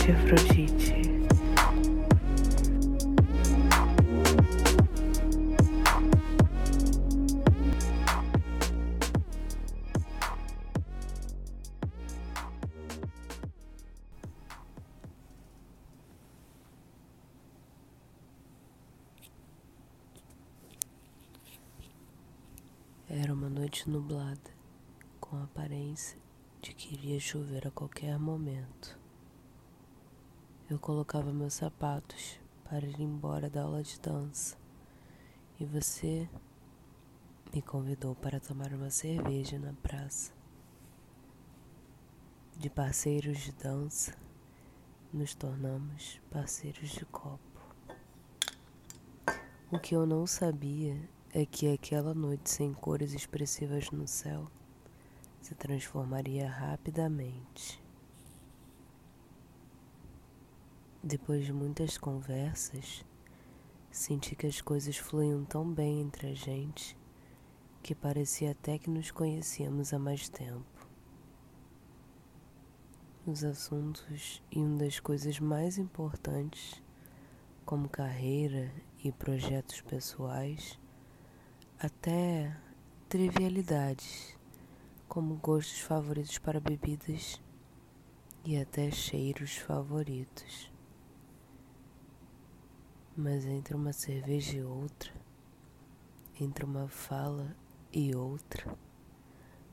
de Afrodite. Era uma noite nublada, com a aparência de que iria chover a qualquer momento. Eu colocava meus sapatos para ir embora da aula de dança e você me convidou para tomar uma cerveja na praça. De parceiros de dança, nos tornamos parceiros de copo. O que eu não sabia é que aquela noite sem cores expressivas no céu se transformaria rapidamente. Depois de muitas conversas, senti que as coisas fluíam tão bem entre a gente que parecia até que nos conhecíamos há mais tempo. Os assuntos e uma das coisas mais importantes, como carreira e projetos pessoais, até trivialidades, como gostos favoritos para bebidas e até cheiros favoritos. Mas entre uma cerveja e outra, entre uma fala e outra,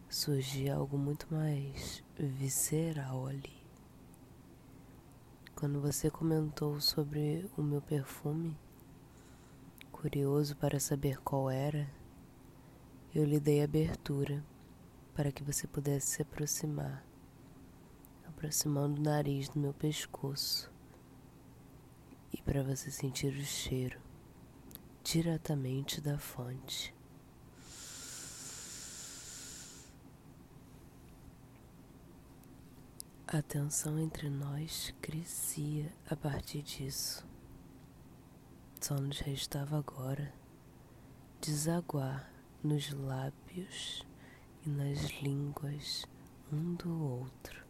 surgia algo muito mais visceral ali. Quando você comentou sobre o meu perfume, curioso para saber qual era, eu lhe dei abertura para que você pudesse se aproximar, aproximando o nariz do meu pescoço e para você sentir o cheiro diretamente da fonte. A tensão entre nós crescia a partir disso. Só nos restava agora desaguar nos lábios e nas línguas um do outro.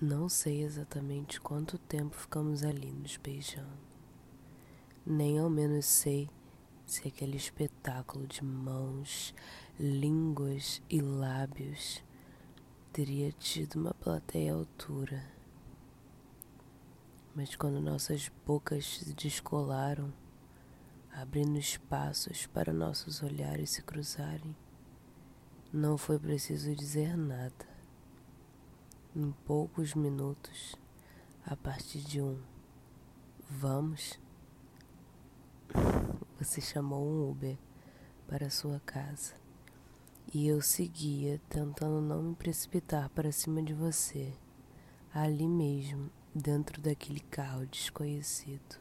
Não sei exatamente quanto tempo ficamos ali nos beijando, nem ao menos sei se aquele espetáculo de mãos, línguas e lábios teria tido uma plateia altura. Mas quando nossas bocas se descolaram, abrindo espaços para nossos olhares se cruzarem. Não foi preciso dizer nada. Em poucos minutos, a partir de um vamos, você chamou um Uber para sua casa. E eu seguia tentando não me precipitar para cima de você, ali mesmo, dentro daquele carro desconhecido.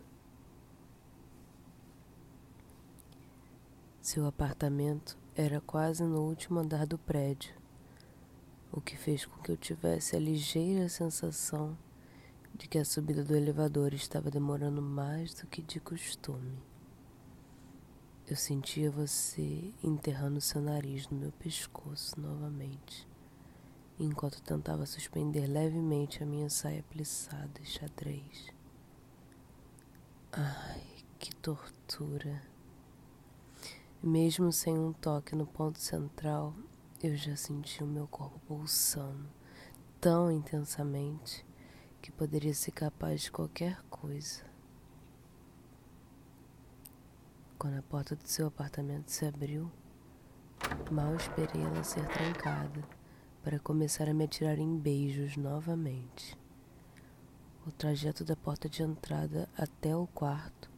Seu apartamento era quase no último andar do prédio, o que fez com que eu tivesse a ligeira sensação de que a subida do elevador estava demorando mais do que de costume. Eu sentia você enterrando seu nariz no meu pescoço novamente, enquanto tentava suspender levemente a minha saia plissada e xadrez. Ai, que tortura! Mesmo sem um toque no ponto central, eu já senti o meu corpo pulsando tão intensamente que poderia ser capaz de qualquer coisa. Quando a porta do seu apartamento se abriu, mal esperei ela ser trancada para começar a me atirar em beijos novamente. O trajeto da porta de entrada até o quarto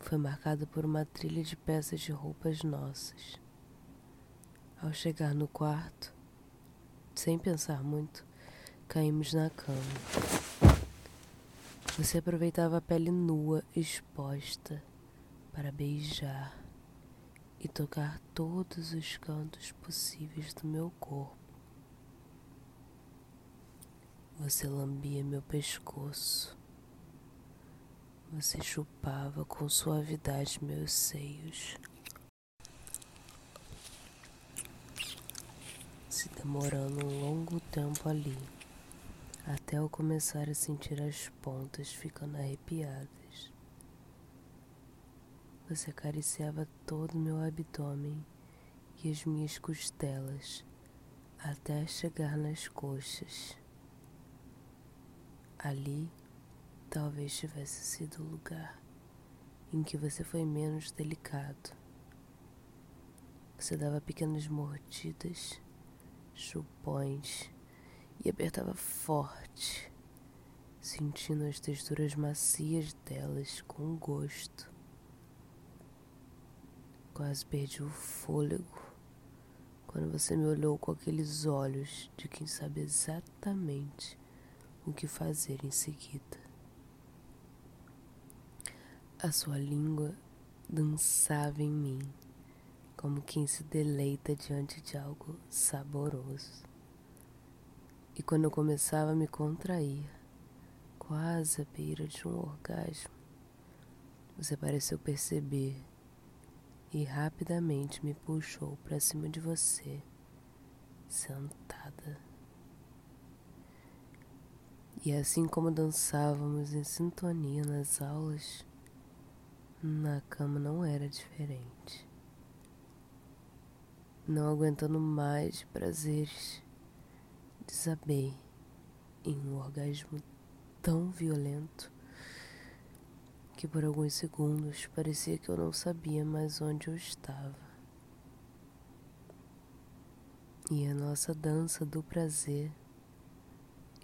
foi marcada por uma trilha de peças de roupas nossas. Ao chegar no quarto, sem pensar muito, caímos na cama. Você aproveitava a pele nua exposta para beijar e tocar todos os cantos possíveis do meu corpo. Você lambia meu pescoço você chupava com suavidade meus seios. Se demorando um longo tempo ali, até eu começar a sentir as pontas ficando arrepiadas. Você acariciava todo o meu abdômen e as minhas costelas até chegar nas coxas. Ali talvez tivesse sido o lugar em que você foi menos delicado. Você dava pequenas mordidas, chupões e apertava forte, sentindo as texturas macias delas com gosto. Quase perdi o fôlego quando você me olhou com aqueles olhos de quem sabe exatamente o que fazer em seguida. A sua língua dançava em mim, como quem se deleita diante de algo saboroso. E quando eu começava a me contrair, quase à beira de um orgasmo, você pareceu perceber e rapidamente me puxou para cima de você, sentada. E assim como dançávamos em sintonia nas aulas, na cama não era diferente. Não aguentando mais prazeres, desabei em um orgasmo tão violento que por alguns segundos parecia que eu não sabia mais onde eu estava. E a nossa dança do prazer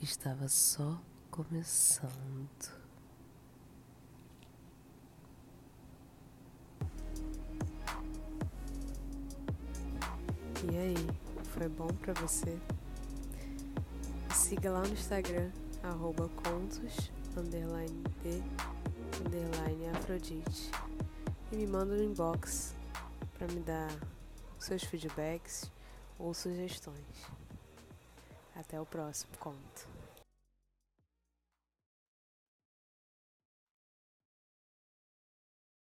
estava só começando. E aí, foi bom para você? Siga lá no Instagram, arroba contos, underline de, underline afrodite. E me manda no inbox para me dar seus feedbacks ou sugestões. Até o próximo conto.